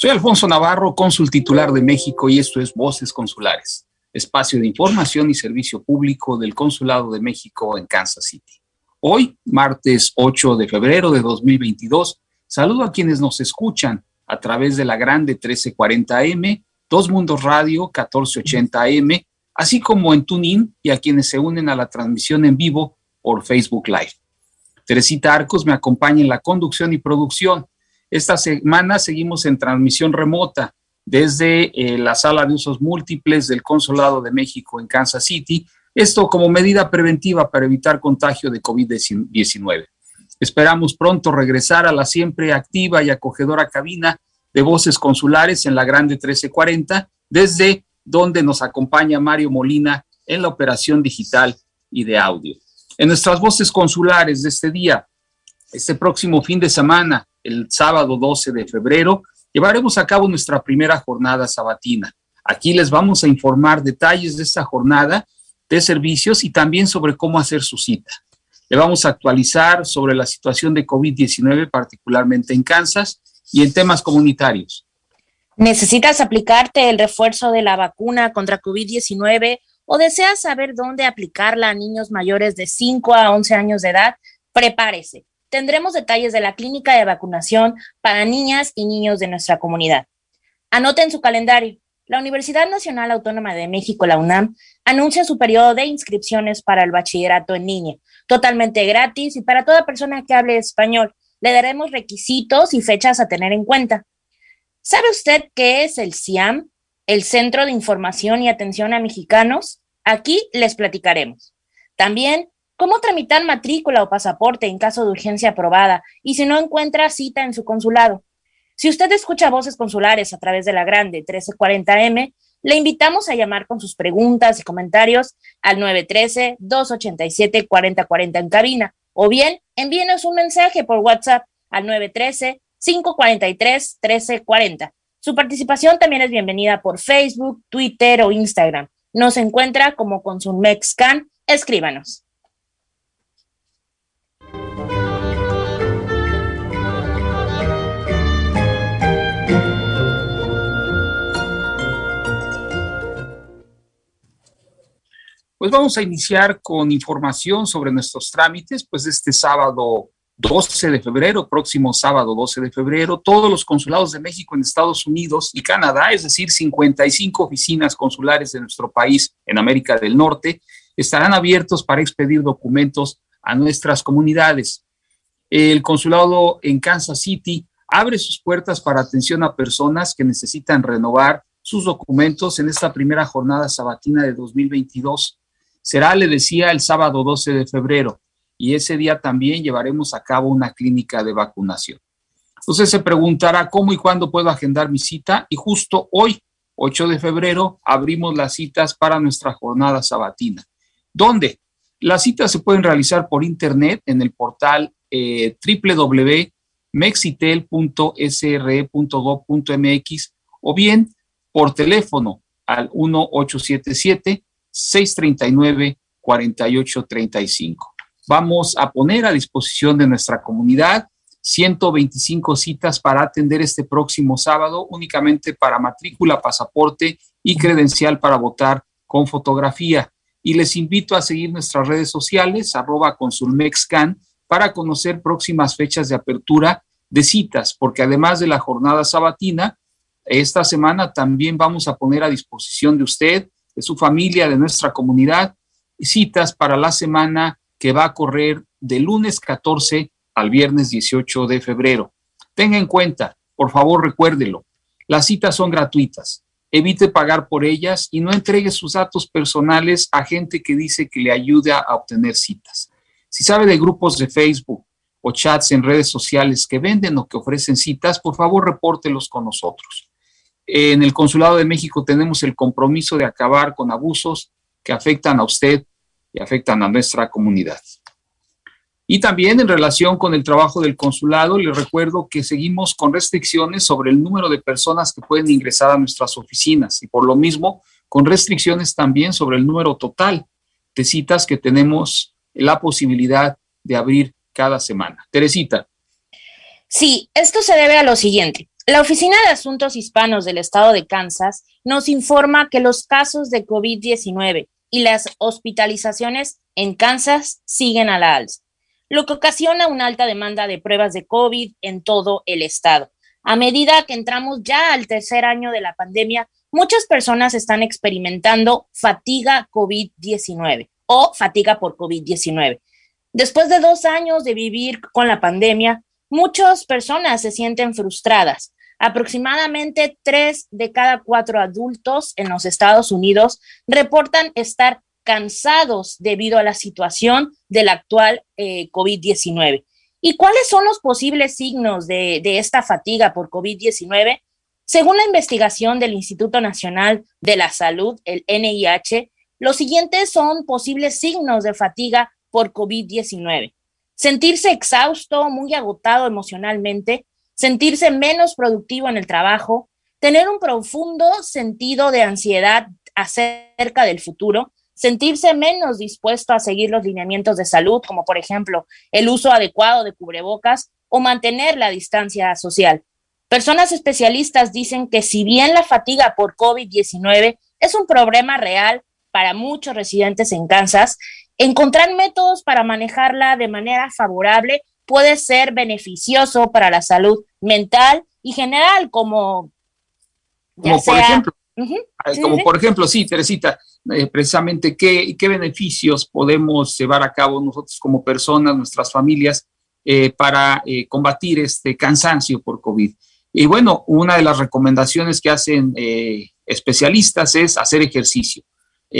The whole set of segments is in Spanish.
Soy Alfonso Navarro, cónsul titular de México y esto es Voces Consulares, espacio de información y servicio público del Consulado de México en Kansas City. Hoy, martes 8 de febrero de 2022, saludo a quienes nos escuchan a través de la grande 1340M, Dos Mundos Radio 1480M, así como en TuneIn y a quienes se unen a la transmisión en vivo por Facebook Live. Teresita Arcos me acompaña en la conducción y producción. Esta semana seguimos en transmisión remota desde eh, la sala de usos múltiples del Consulado de México en Kansas City, esto como medida preventiva para evitar contagio de COVID-19. Esperamos pronto regresar a la siempre activa y acogedora cabina de voces consulares en la Grande 1340, desde donde nos acompaña Mario Molina en la operación digital y de audio. En nuestras voces consulares de este día, este próximo fin de semana, el sábado 12 de febrero, llevaremos a cabo nuestra primera jornada sabatina. Aquí les vamos a informar detalles de esta jornada de servicios y también sobre cómo hacer su cita. Le vamos a actualizar sobre la situación de COVID-19, particularmente en Kansas, y en temas comunitarios. ¿Necesitas aplicarte el refuerzo de la vacuna contra COVID-19 o deseas saber dónde aplicarla a niños mayores de 5 a 11 años de edad? Prepárese. Tendremos detalles de la clínica de vacunación para niñas y niños de nuestra comunidad. Anoten su calendario. La Universidad Nacional Autónoma de México, la UNAM, anuncia su periodo de inscripciones para el bachillerato en línea, totalmente gratis y para toda persona que hable español le daremos requisitos y fechas a tener en cuenta. ¿Sabe usted qué es el CIAM, el Centro de Información y Atención a Mexicanos? Aquí les platicaremos. También cómo tramitar matrícula o pasaporte en caso de urgencia aprobada y si no encuentra cita en su consulado. Si usted escucha voces consulares a través de la grande 1340M, le invitamos a llamar con sus preguntas y comentarios al 913-287-4040 en cabina o bien envíenos un mensaje por WhatsApp al 913-543-1340. Su participación también es bienvenida por Facebook, Twitter o Instagram. Nos encuentra como Consumexcan. Escríbanos. Pues vamos a iniciar con información sobre nuestros trámites, pues este sábado 12 de febrero, próximo sábado 12 de febrero, todos los consulados de México en Estados Unidos y Canadá, es decir, 55 oficinas consulares de nuestro país en América del Norte, estarán abiertos para expedir documentos a nuestras comunidades. El consulado en Kansas City abre sus puertas para atención a personas que necesitan renovar sus documentos en esta primera jornada sabatina de 2022. Será, le decía, el sábado 12 de febrero y ese día también llevaremos a cabo una clínica de vacunación. Entonces se preguntará cómo y cuándo puedo agendar mi cita y justo hoy, 8 de febrero, abrimos las citas para nuestra jornada sabatina. ¿Dónde? Las citas se pueden realizar por internet en el portal eh, www.mexitel.sre.gov.mx o bien por teléfono al 1877 639-4835. Vamos a poner a disposición de nuestra comunidad 125 citas para atender este próximo sábado únicamente para matrícula, pasaporte y credencial para votar con fotografía. Y les invito a seguir nuestras redes sociales, arroba consulmexcan, para conocer próximas fechas de apertura de citas, porque además de la jornada sabatina, esta semana también vamos a poner a disposición de usted de su familia, de nuestra comunidad, citas para la semana que va a correr de lunes 14 al viernes 18 de febrero. Tenga en cuenta, por favor recuérdelo, las citas son gratuitas. Evite pagar por ellas y no entregue sus datos personales a gente que dice que le ayuda a obtener citas. Si sabe de grupos de Facebook o chats en redes sociales que venden o que ofrecen citas, por favor repórtelos con nosotros. En el Consulado de México tenemos el compromiso de acabar con abusos que afectan a usted y afectan a nuestra comunidad. Y también en relación con el trabajo del consulado, le recuerdo que seguimos con restricciones sobre el número de personas que pueden ingresar a nuestras oficinas y por lo mismo con restricciones también sobre el número total de citas que tenemos la posibilidad de abrir cada semana. Teresita. Sí, esto se debe a lo siguiente. La Oficina de Asuntos Hispanos del Estado de Kansas nos informa que los casos de COVID-19 y las hospitalizaciones en Kansas siguen a la alza, lo que ocasiona una alta demanda de pruebas de COVID en todo el estado. A medida que entramos ya al tercer año de la pandemia, muchas personas están experimentando fatiga COVID-19 o fatiga por COVID-19. Después de dos años de vivir con la pandemia, muchas personas se sienten frustradas. Aproximadamente tres de cada cuatro adultos en los Estados Unidos reportan estar cansados debido a la situación del actual eh, COVID-19. ¿Y cuáles son los posibles signos de, de esta fatiga por COVID-19? Según la investigación del Instituto Nacional de la Salud, el NIH, los siguientes son posibles signos de fatiga por COVID-19. Sentirse exhausto, muy agotado emocionalmente, sentirse menos productivo en el trabajo, tener un profundo sentido de ansiedad acerca del futuro, sentirse menos dispuesto a seguir los lineamientos de salud, como por ejemplo el uso adecuado de cubrebocas o mantener la distancia social. Personas especialistas dicen que si bien la fatiga por COVID-19 es un problema real para muchos residentes en Kansas, encontrar métodos para manejarla de manera favorable puede ser beneficioso para la salud mental y general, como, como por ejemplo, como por ejemplo, sí, Teresita, eh, precisamente qué, qué beneficios podemos llevar a cabo nosotros como personas, nuestras familias, eh, para eh, combatir este cansancio por COVID. Y bueno, una de las recomendaciones que hacen especialistas es hacer ejercicio.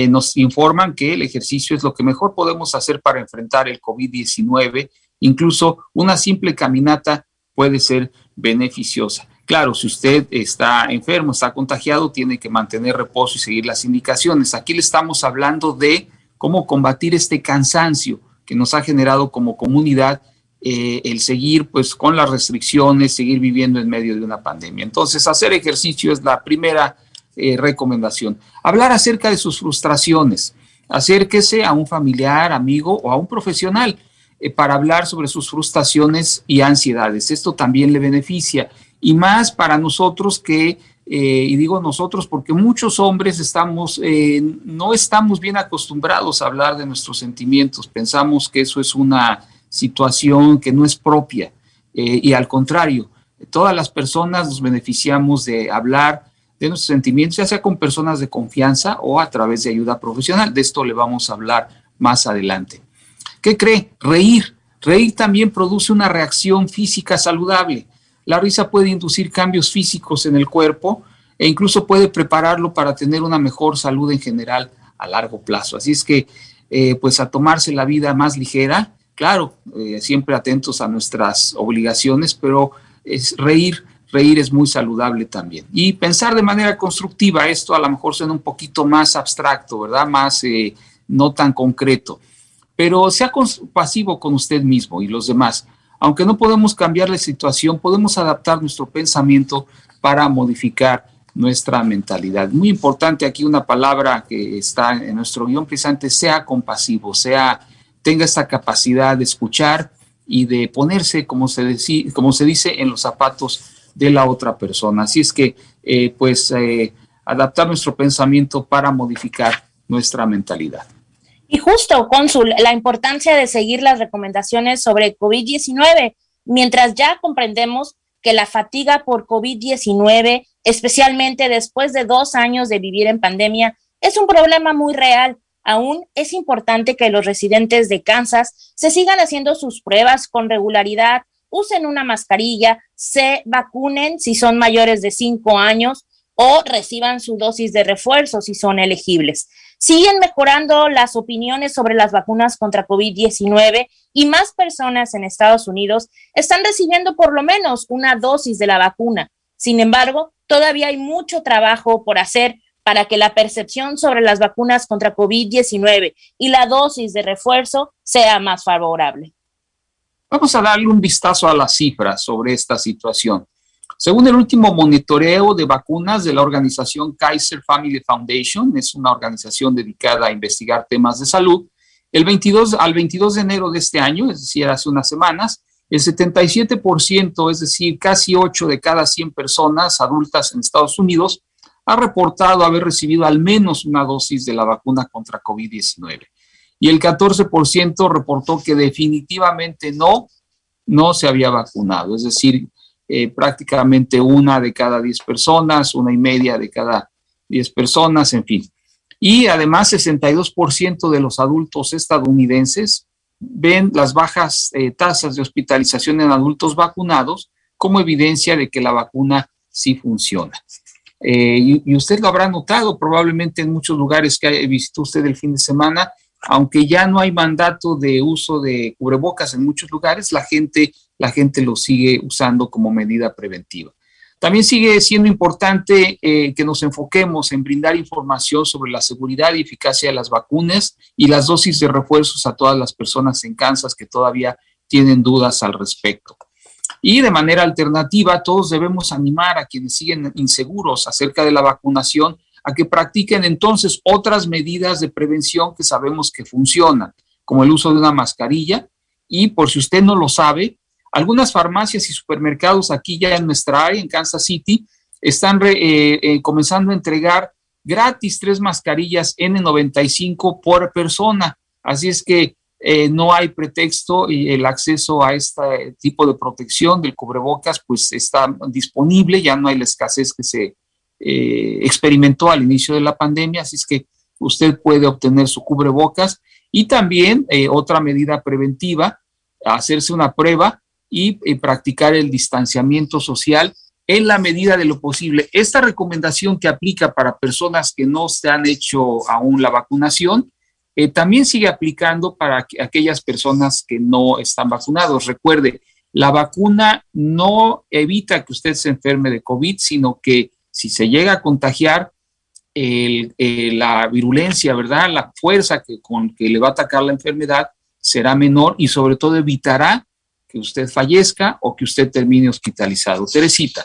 Nos informan que el ejercicio es lo que mejor podemos hacer para enfrentar el COVID-19. Incluso una simple caminata puede ser beneficiosa. Claro, si usted está enfermo, está contagiado, tiene que mantener reposo y seguir las indicaciones. Aquí le estamos hablando de cómo combatir este cansancio que nos ha generado como comunidad eh, el seguir pues con las restricciones, seguir viviendo en medio de una pandemia. Entonces, hacer ejercicio es la primera eh, recomendación. Hablar acerca de sus frustraciones. Acérquese a un familiar, amigo o a un profesional eh, para hablar sobre sus frustraciones y ansiedades. Esto también le beneficia. Y más para nosotros que, eh, y digo nosotros porque muchos hombres estamos, no estamos bien acostumbrados a hablar de nuestros sentimientos. Pensamos que eso es una situación que no es propia. y al contrario, todas las personas nos beneficiamos de hablar de nuestros sentimientos, ya sea con personas de confianza o a través de ayuda profesional. De esto le vamos a hablar más adelante. ¿Qué cree? Reír. Reír también produce una reacción física saludable. La risa puede inducir cambios físicos en el cuerpo e incluso puede prepararlo para tener una mejor salud en general a largo plazo. Así es que, eh, pues a tomarse la vida más ligera, claro, eh, siempre atentos a nuestras obligaciones, pero es reír reír es muy saludable también. Y pensar de manera constructiva, esto a lo mejor suena un poquito más abstracto, ¿verdad? Más eh, no tan concreto. Pero sea compasivo con usted mismo y los demás. Aunque no podemos cambiar la situación, podemos adaptar nuestro pensamiento para modificar nuestra mentalidad. Muy importante aquí una palabra que está en nuestro guion precisamente, sea compasivo, sea, tenga esta capacidad de escuchar y de ponerse, como se, como se dice, en los zapatos de la otra persona. Así es que, eh, pues, eh, adaptar nuestro pensamiento para modificar nuestra mentalidad. Y justo, cónsul, la importancia de seguir las recomendaciones sobre COVID-19, mientras ya comprendemos que la fatiga por COVID-19, especialmente después de dos años de vivir en pandemia, es un problema muy real. Aún es importante que los residentes de Kansas se sigan haciendo sus pruebas con regularidad usen una mascarilla, se vacunen si son mayores de cinco años o reciban su dosis de refuerzo si son elegibles. Siguen mejorando las opiniones sobre las vacunas contra COVID-19 y más personas en Estados Unidos están recibiendo por lo menos una dosis de la vacuna. Sin embargo, todavía hay mucho trabajo por hacer para que la percepción sobre las vacunas contra COVID-19 y la dosis de refuerzo sea más favorable. Vamos a darle un vistazo a las cifras sobre esta situación. Según el último monitoreo de vacunas de la organización Kaiser Family Foundation, es una organización dedicada a investigar temas de salud, el 22, al 22 de enero de este año, es decir, hace unas semanas, El 77%, es decir, casi 8 de cada 100 personas adultas en Estados Unidos, ha reportado haber recibido al menos una dosis de la vacuna contra COVID-19. Y el 14% reportó que definitivamente no, no se había vacunado. Es decir, eh, prácticamente una de cada 10 personas, una y media de cada 10 personas, en fin. Y además, 62% de los adultos estadounidenses ven las bajas eh, tasas de hospitalización en adultos vacunados como evidencia de que la vacuna sí funciona. Eh, y, usted lo habrá notado probablemente en muchos lugares que visitó usted el fin de semana, aunque ya no hay mandato de uso de cubrebocas en muchos lugares, la gente, la gente lo sigue usando como medida preventiva. También sigue siendo importante eh, que nos enfoquemos en brindar información sobre la seguridad y eficacia de las vacunas y las dosis de refuerzos a todas las personas en Kansas que todavía tienen dudas al respecto. Y de manera alternativa, todos debemos animar a quienes siguen inseguros acerca de la vacunación a que practiquen entonces otras medidas de prevención que sabemos que funcionan, como el uso de una mascarilla. Y por si usted no lo sabe, algunas farmacias y supermercados aquí ya en nuestra área, en Kansas City, están eh, eh, comenzando a entregar gratis tres mascarillas N95 por persona. Así es que eh, no hay pretexto y el acceso a este tipo de protección del cubrebocas pues está disponible, ya no hay la escasez que se experimentó al inicio de la pandemia, así es que usted puede obtener su cubrebocas y también otra medida preventiva, hacerse una prueba y, practicar el distanciamiento social en la medida de lo posible. Esta recomendación que aplica para personas que no se han hecho aún la vacunación, eh, también sigue aplicando para aquellas personas que no están vacunados. Recuerde, la vacuna no evita que usted se enferme de COVID, sino que si se llega a contagiar, la virulencia, ¿verdad? La fuerza que, con que le va a atacar la enfermedad será menor y sobre todo evitará que usted fallezca o que usted termine hospitalizado. Teresita.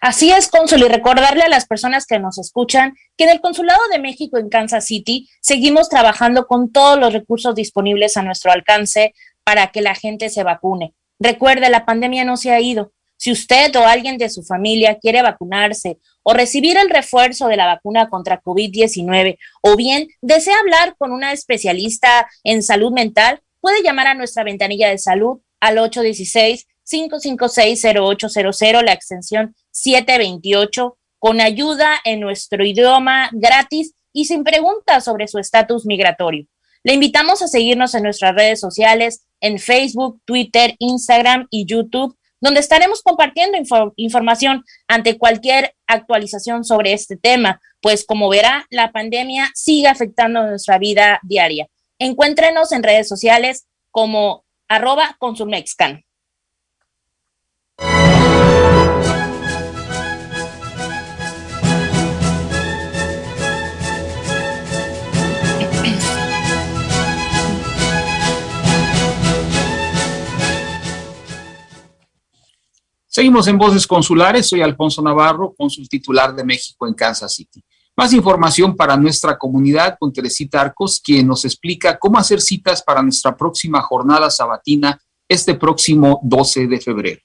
Así es, cónsul, y recordarle a las personas que nos escuchan que en el Consulado de México en Kansas City seguimos trabajando con todos los recursos disponibles a nuestro alcance para que la gente se vacune. Recuerde, la pandemia no se ha ido. Si usted o alguien de su familia quiere vacunarse o recibir el refuerzo de la vacuna contra COVID-19 o bien desea hablar con una especialista en salud mental, puede llamar a nuestra ventanilla de salud al 816-556-0800, la extensión 728, con ayuda en nuestro idioma gratis y sin preguntas sobre su estatus migratorio. Le invitamos a seguirnos en nuestras redes sociales, en Facebook, Twitter, Instagram y YouTube, donde estaremos compartiendo información ante cualquier actualización sobre este tema, pues como verá, la pandemia sigue afectando nuestra vida diaria. Encuéntrenos en redes sociales como arroba consumexcan. Seguimos en Voces Consulares. Soy Alfonso Navarro, cónsul titular de México en Kansas City. Más información para nuestra comunidad con Teresita Arcos, quien nos explica cómo hacer citas para nuestra próxima jornada sabatina este próximo 12 de febrero.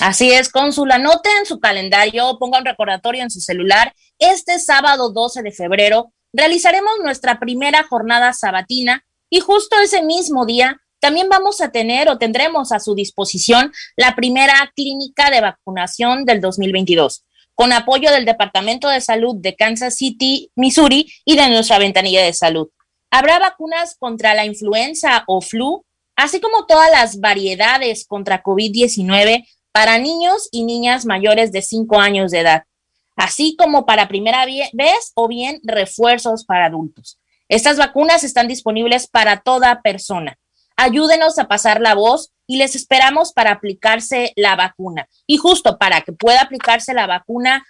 Así es, cónsul, anote en su calendario, ponga un recordatorio en su celular. Este sábado 12 de febrero realizaremos nuestra primera jornada sabatina y justo ese mismo día también vamos a tener o tendremos a su disposición la primera clínica de vacunación del 2022 con apoyo del Departamento de Salud de Kansas City, Missouri y de nuestra ventanilla de salud. Habrá vacunas contra la influenza o flu, así como todas las variedades contra COVID-19 para niños y niñas mayores de 5 años de edad, así como para primera vez o bien refuerzos para adultos. Estas vacunas están disponibles para toda persona. Ayúdenos a pasar la voz y les esperamos para aplicarse la vacuna. Y justo para que pueda aplicarse la vacuna,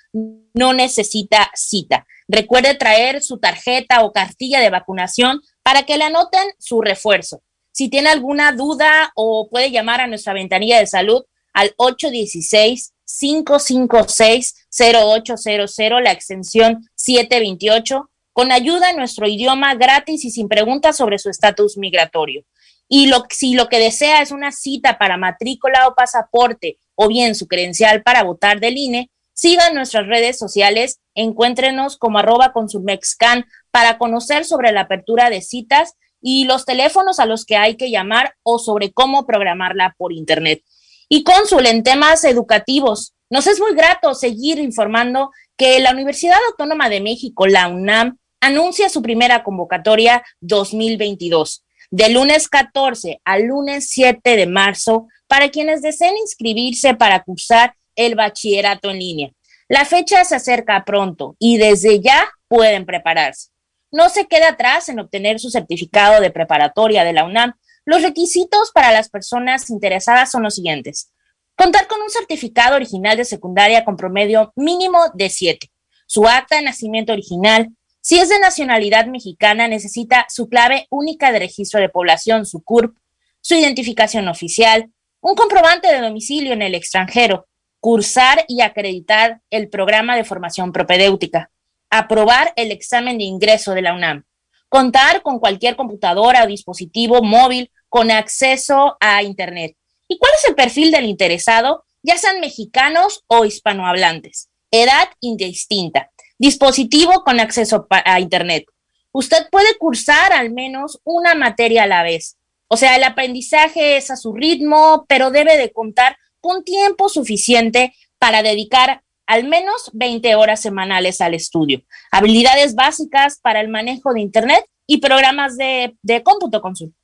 no necesita cita. Recuerde traer su tarjeta o cartilla de vacunación para que le anoten su refuerzo. Si tiene alguna duda o puede llamar a nuestra ventanilla de salud al 816-556-0800, la extensión 728, con ayuda en nuestro idioma gratis y sin preguntas sobre su estatus migratorio. Y si lo que desea es una cita para matrícula o pasaporte o bien su credencial para votar del INE, sigan nuestras redes sociales, encuéntrenos como arroba consulmexcan para conocer sobre la apertura de citas y los teléfonos a los que hay que llamar o sobre cómo programarla por Internet. Y cónsul, en temas educativos, nos es muy grato seguir informando que la Universidad Autónoma de México, la UNAM, anuncia su primera convocatoria 2022 de lunes 14 al lunes 7 de marzo para quienes deseen inscribirse para cursar el bachillerato en línea. La fecha se acerca pronto y desde ya pueden prepararse. No se queda atrás en obtener su certificado de preparatoria de la UNAM. Los requisitos para las personas interesadas son los siguientes. Contar con un certificado original de secundaria con promedio mínimo de 7. Su acta de nacimiento original. Si es de nacionalidad mexicana, necesita su clave única de registro de población, su CURP, su identificación oficial, un comprobante de domicilio en el extranjero, cursar y acreditar el programa de formación propedéutica, aprobar el examen de ingreso de la UNAM, contar con cualquier computadora o dispositivo móvil con acceso a Internet, ¿Y cuál es el perfil del interesado? Ya sean mexicanos o hispanohablantes. Edad indistinta. Dispositivo con acceso a Internet. Usted puede cursar al menos una materia a la vez. O sea, el aprendizaje es a su ritmo, pero debe de contar con tiempo suficiente para dedicar al menos 20 horas semanales al estudio. Habilidades básicas para el manejo de Internet y programas de, de cómputo consulta.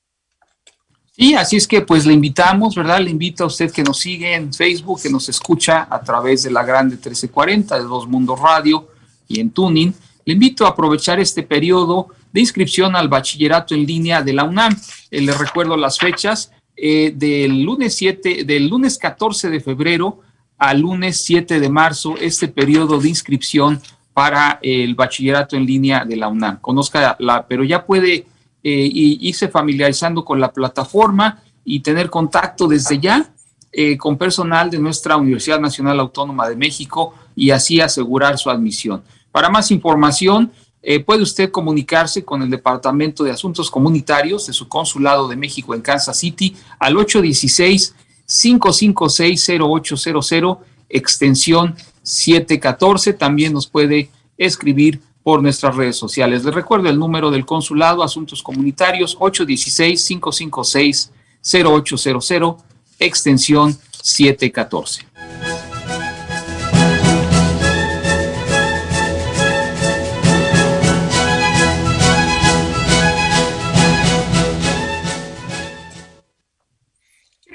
Y así es que pues le invitamos, ¿verdad? Le invito a usted que nos sigue en Facebook, que nos escucha a través de la Grande 1340 de Dos Mundos Radio y en Tuning. Le invito a aprovechar este periodo de inscripción al bachillerato en línea de la UNAM. Eh, le recuerdo las fechas eh, del lunes 7, del lunes 14 de febrero al lunes 7 de marzo, este periodo de inscripción para el bachillerato en línea de la UNAM. Conozca la, pero ya puede eh, irse familiarizando con la plataforma y tener contacto desde ya eh, con personal de nuestra Universidad Nacional Autónoma de México y así asegurar su admisión. Para más información, eh, puede usted comunicarse con el Departamento de Asuntos Comunitarios de su Consulado de México en Kansas City al 816-556-0800, extensión 714. También nos puede escribir por nuestras redes sociales. Les recuerdo el número del Consulado Asuntos Comunitarios 816-556-0800, extensión 714.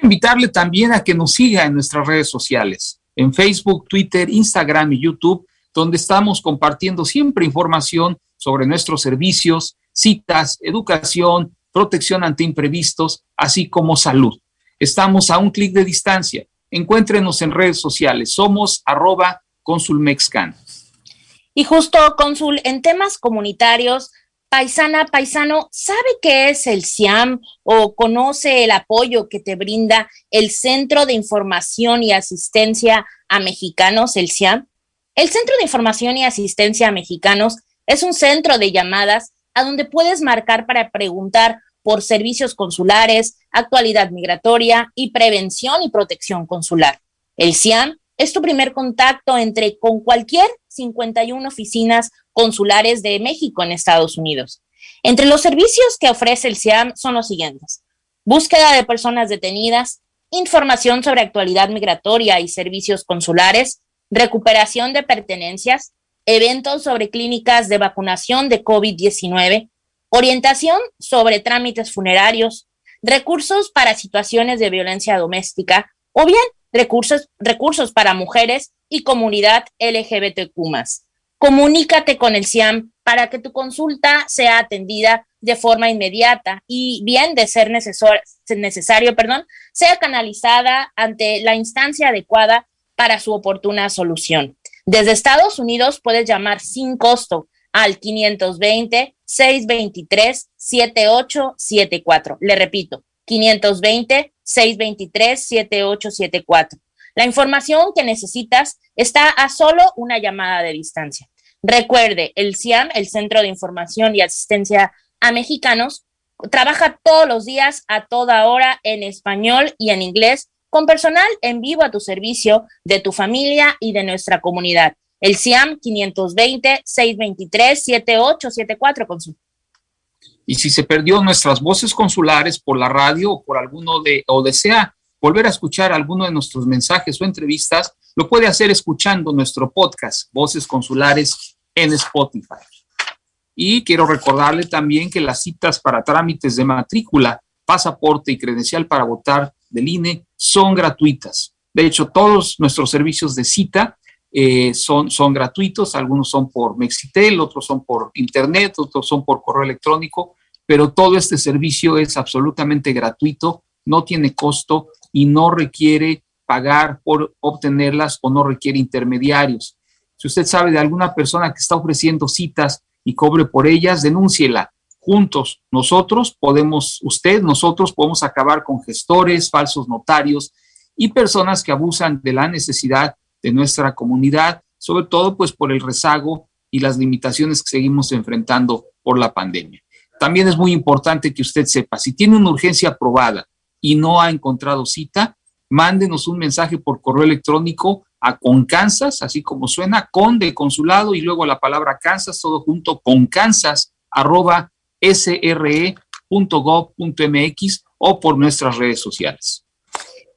Invitarle también a que nos siga en nuestras redes sociales, en Facebook, Twitter, Instagram y YouTube donde estamos compartiendo siempre información sobre nuestros servicios, citas, educación, protección ante imprevistos, así como salud. Estamos a un clic de distancia. Encuéntrenos en redes sociales. Somos arroba consulmexcan. Y justo, consul, en temas comunitarios, paisana, paisano, ¿sabe qué es el CIAM o conoce el apoyo que te brinda el Centro de Información y Asistencia a Mexicanos, el CIAM? El Centro de Información y Asistencia a Mexicanos es un centro de llamadas a donde puedes marcar para preguntar por servicios consulares, actualidad migratoria y prevención y protección consular. El CIAM es tu primer contacto entre con cualquier 51 oficinas consulares de México en Estados Unidos. Entre los servicios que ofrece el CIAM son los siguientes. Búsqueda de personas detenidas, información sobre actualidad migratoria y servicios consulares, recuperación de pertenencias, eventos sobre clínicas de vacunación de COVID-19, orientación sobre trámites funerarios, recursos para situaciones de violencia doméstica o bien recursos, recursos para mujeres y comunidad LGBTQ. Comunícate con el CIAM para que tu consulta sea atendida de forma inmediata y bien de ser necesario, perdón, sea canalizada ante la instancia adecuada para su oportuna solución. Desde Estados Unidos puedes llamar sin costo al 520-623-7874. Le repito, 520-623-7874. La información que necesitas está a solo una llamada de distancia. Recuerde, el CIAM, el Centro de Información y Asistencia a Mexicanos, trabaja todos los días a toda hora en español y en inglés con personal en vivo a tu servicio de tu familia y de nuestra comunidad. El SIAM 520-623-7874 consul. Y si se perdió nuestras voces consulares por la radio o por alguno de, o desea volver a escuchar alguno de nuestros mensajes o entrevistas, lo puede hacer escuchando nuestro podcast, Voces Consulares, en Spotify. Y quiero recordarle también que las citas para trámites de matrícula, pasaporte y credencial para votar del INE son gratuitas. De hecho, todos nuestros servicios de cita eh, son, son gratuitos, algunos son por Mexitel, otros son por Internet, otros son por correo electrónico, pero todo este servicio es absolutamente gratuito, no tiene costo y no requiere pagar por obtenerlas o no requiere intermediarios. Si usted sabe de alguna persona que está ofreciendo citas y cobre por ellas, denúnciela. Juntos, nosotros podemos, usted, nosotros podemos acabar con gestores, falsos notarios y personas que abusan de la necesidad de nuestra comunidad, sobre todo pues por el rezago y las limitaciones que seguimos enfrentando por la pandemia. También es muy importante que usted sepa, si tiene una urgencia aprobada y no ha encontrado cita, mándenos un mensaje por correo electrónico a Concansas, así como suena, con de consulado y luego la palabra Kansas, todo junto, con Kansas, arroba sre.gov.mx o por nuestras redes sociales.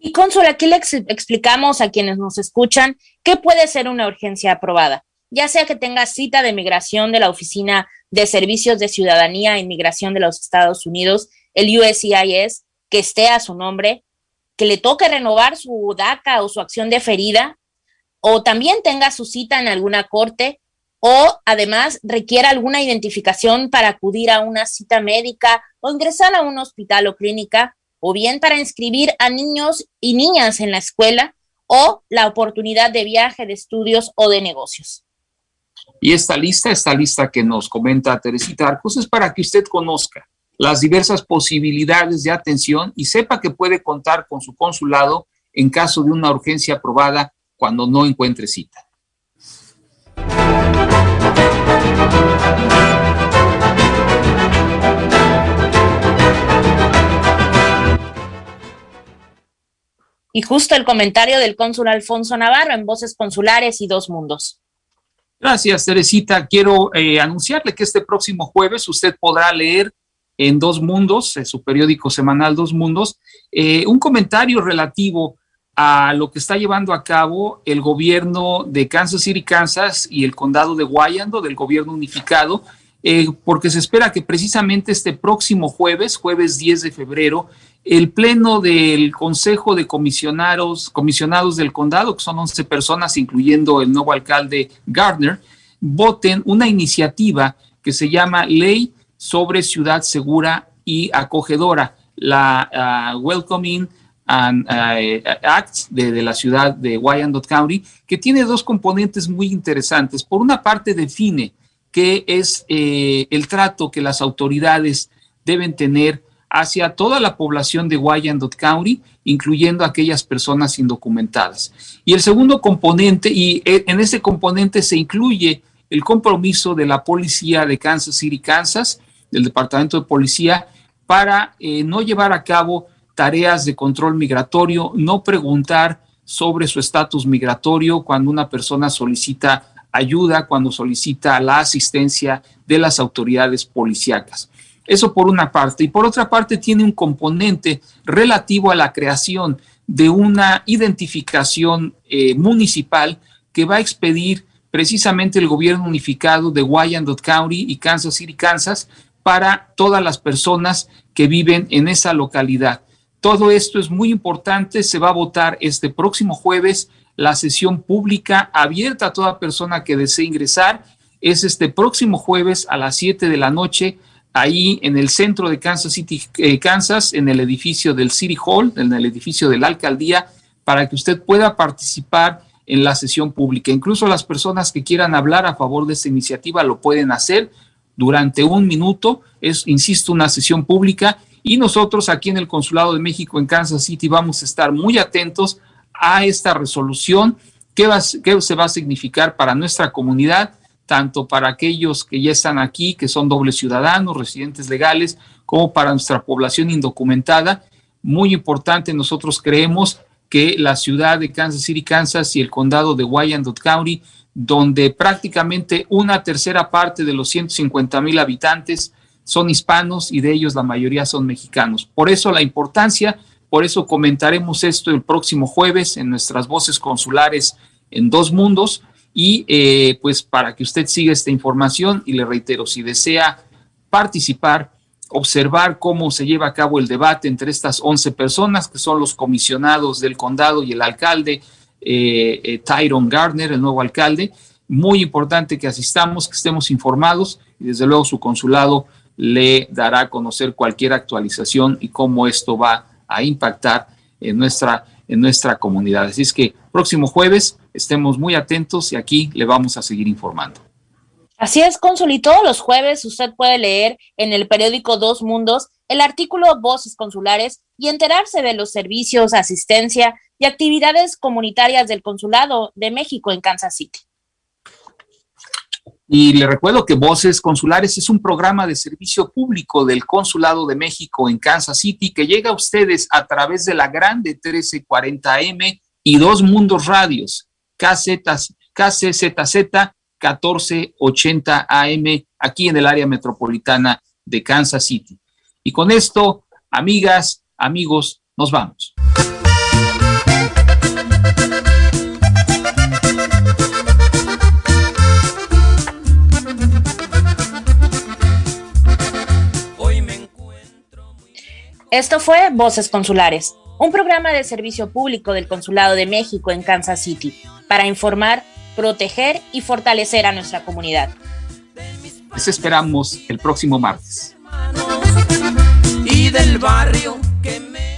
Y Consul, aquí le explicamos a quienes nos escuchan qué puede ser una urgencia aprobada, ya sea que tenga cita de migración de la Oficina de Servicios de Ciudadanía e Inmigración de los Estados Unidos, el USCIS, que esté a su nombre, que le toque renovar su DACA o su acción deferida, o también tenga su cita en alguna corte, o además requiera alguna identificación para acudir a una cita médica o ingresar a un hospital o clínica, o bien para inscribir a niños y niñas en la escuela, o la oportunidad de viaje, de estudios o de negocios. Y esta lista, esta lista que nos comenta Teresita Arcos, es para que usted conozca las diversas posibilidades de atención y sepa que puede contar con su consulado en caso de una urgencia aprobada cuando no encuentre cita. Y justo el comentario del cónsul Alfonso Navarro en Voces Consulares y Dos Mundos. Gracias, Teresita. Quiero eh, anunciarle que este próximo jueves usted podrá leer en Dos Mundos, en su periódico semanal Dos Mundos, eh, un comentario relativo a lo que está llevando a cabo el gobierno de Kansas City, Kansas y el condado de Wyandotte, del gobierno unificado, eh, porque se espera que precisamente este próximo jueves, jueves 10 de febrero, el pleno del Consejo de Comisionados, comisionados del condado, que son 11 personas, incluyendo el nuevo alcalde Gardner, voten una iniciativa que se llama Ley sobre ciudad segura y acogedora, la ah, Welcoming and, ah, Act de, la ciudad de Wyandotte County, que tiene dos componentes muy interesantes. Por una parte, define qué es eh, el trato que las autoridades deben tener hacia toda la población de Wyandotte County, incluyendo aquellas personas indocumentadas. Y el segundo componente, y eh, en ese componente se incluye el compromiso de la policía de Kansas City, Kansas, del Departamento de Policía para eh, no llevar a cabo tareas de control migratorio, no preguntar sobre su estatus migratorio cuando una persona solicita ayuda, cuando solicita la asistencia de las autoridades policíacas. Eso por una parte. Y por otra parte tiene un componente relativo a la creación de una identificación eh, municipal que va a expedir precisamente el gobierno unificado de Wyandotte County y Kansas City, Kansas, para todas las personas que viven en esa localidad. Todo esto es muy importante, se va a votar este próximo jueves, la sesión pública abierta a toda persona que desee ingresar es este próximo jueves a las 7 de la noche, ahí en el centro de Kansas City, eh, Kansas, en el edificio del City Hall, en el edificio de la alcaldía, para que usted pueda participar en la sesión pública. Incluso las personas que quieran hablar a favor de esta iniciativa lo pueden hacer durante un minuto. Es, insisto, una sesión pública y nosotros aquí en el Consulado de México en Kansas City vamos a estar muy atentos a esta resolución, qué, se va a significar para nuestra comunidad, tanto para aquellos que ya están aquí, que son dobles ciudadanos, residentes legales, como para nuestra población indocumentada. Muy importante, nosotros creemos que la ciudad de Kansas City, Kansas y el condado de Wyandotte County, donde prácticamente una tercera parte de los 150 mil habitantes son hispanos y de ellos la mayoría son mexicanos. Por eso la importancia, por eso comentaremos esto el próximo jueves en nuestras voces consulares en dos mundos y eh, pues para que usted siga esta información y le reitero, si desea participar, observar cómo se lleva a cabo el debate entre estas 11 personas, que son los comisionados del condado y el alcalde, eh, eh, Tyron Gardner, el nuevo alcalde. Muy importante que asistamos, que estemos informados y desde luego su consulado le dará a conocer cualquier actualización y cómo esto va a impactar en nuestra, en nuestra comunidad. Así es que próximo jueves estemos muy atentos y aquí le vamos a seguir informando. Así es, Cónsul, y todos los jueves usted puede leer en el periódico Dos Mundos el artículo Voces Consulares y enterarse de los servicios, asistencia y actividades comunitarias del Consulado de México en Kansas City. Y le recuerdo que Voces Consulares es un programa de servicio público del Consulado de México en Kansas City que llega a ustedes a través de la grande 1340M y Dos Mundos Radios, KZZ, KCZZ 1480 AM aquí en el área metropolitana de Kansas City. Y con esto, amigas, amigos, nos vamos. Esto fue Voces Consulares, un programa de servicio público del Consulado de México en Kansas City, para informar, proteger y fortalecer a nuestra comunidad. Les esperamos el próximo martes. Y del barrio